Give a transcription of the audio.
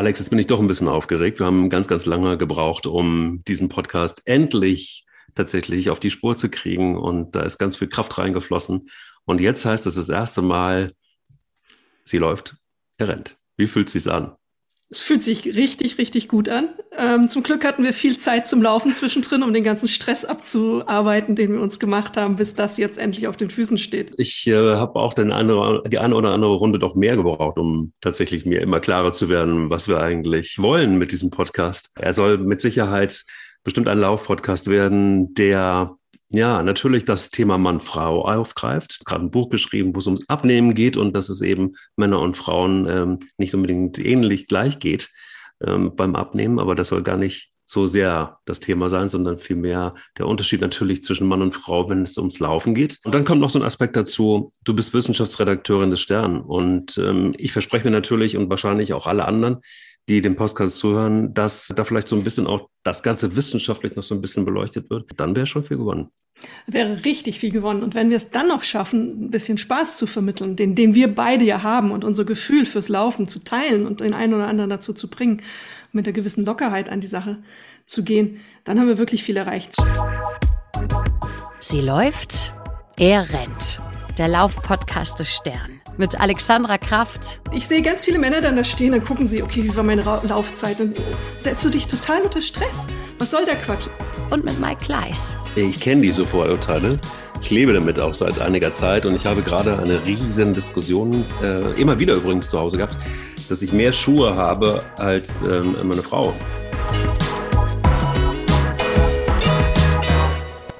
Alex, jetzt bin ich doch ein bisschen aufgeregt. Wir haben ganz, ganz lange gebraucht, um diesen Podcast endlich tatsächlich auf die Spur zu kriegen. Und da ist ganz viel Kraft reingeflossen. Und jetzt heißt es das erste Mal, sie läuft, er rennt. Wie fühlt es sich an? Es fühlt sich richtig, richtig gut an. Ähm, zum Glück hatten wir viel Zeit zum Laufen zwischendrin, um den ganzen Stress abzuarbeiten, den wir uns gemacht haben, bis das jetzt endlich auf den Füßen steht. Ich äh, habe auch den eine, die eine oder andere Runde doch mehr gebraucht, um tatsächlich mir immer klarer zu werden, was wir eigentlich wollen mit diesem Podcast. Er soll mit Sicherheit bestimmt ein Laufpodcast werden, der ja, natürlich das Thema Mann-Frau aufgreift. Gerade ein Buch geschrieben, wo es ums Abnehmen geht und dass es eben Männer und Frauen ähm, nicht unbedingt ähnlich gleich geht ähm, beim Abnehmen, aber das soll gar nicht so sehr das Thema sein, sondern vielmehr der Unterschied natürlich zwischen Mann und Frau, wenn es ums Laufen geht. Und dann kommt noch so ein Aspekt dazu, du bist Wissenschaftsredakteurin des Stern und ähm, ich verspreche mir natürlich und wahrscheinlich auch alle anderen, die dem Podcast zuhören, dass da vielleicht so ein bisschen auch das Ganze wissenschaftlich noch so ein bisschen beleuchtet wird, dann wäre schon viel gewonnen. Wäre richtig viel gewonnen. Und wenn wir es dann noch schaffen, ein bisschen Spaß zu vermitteln, den, den wir beide ja haben und unser Gefühl fürs Laufen zu teilen und den einen oder anderen dazu zu bringen, mit einer gewissen Lockerheit an die Sache zu gehen, dann haben wir wirklich viel erreicht. Sie läuft, er rennt. Der Laufpodcast des Stern mit Alexandra Kraft. Ich sehe ganz viele Männer dann da stehen, dann gucken sie, okay, wie war meine Ra Laufzeit? Dann setzt du dich total unter Stress. Was soll der Quatsch? Und mit Mike Kleiss. Ich kenne diese Vorurteile. Ich lebe damit auch seit einiger Zeit und ich habe gerade eine riesen Diskussion, äh, immer wieder übrigens zu Hause gehabt, dass ich mehr Schuhe habe als ähm, meine Frau.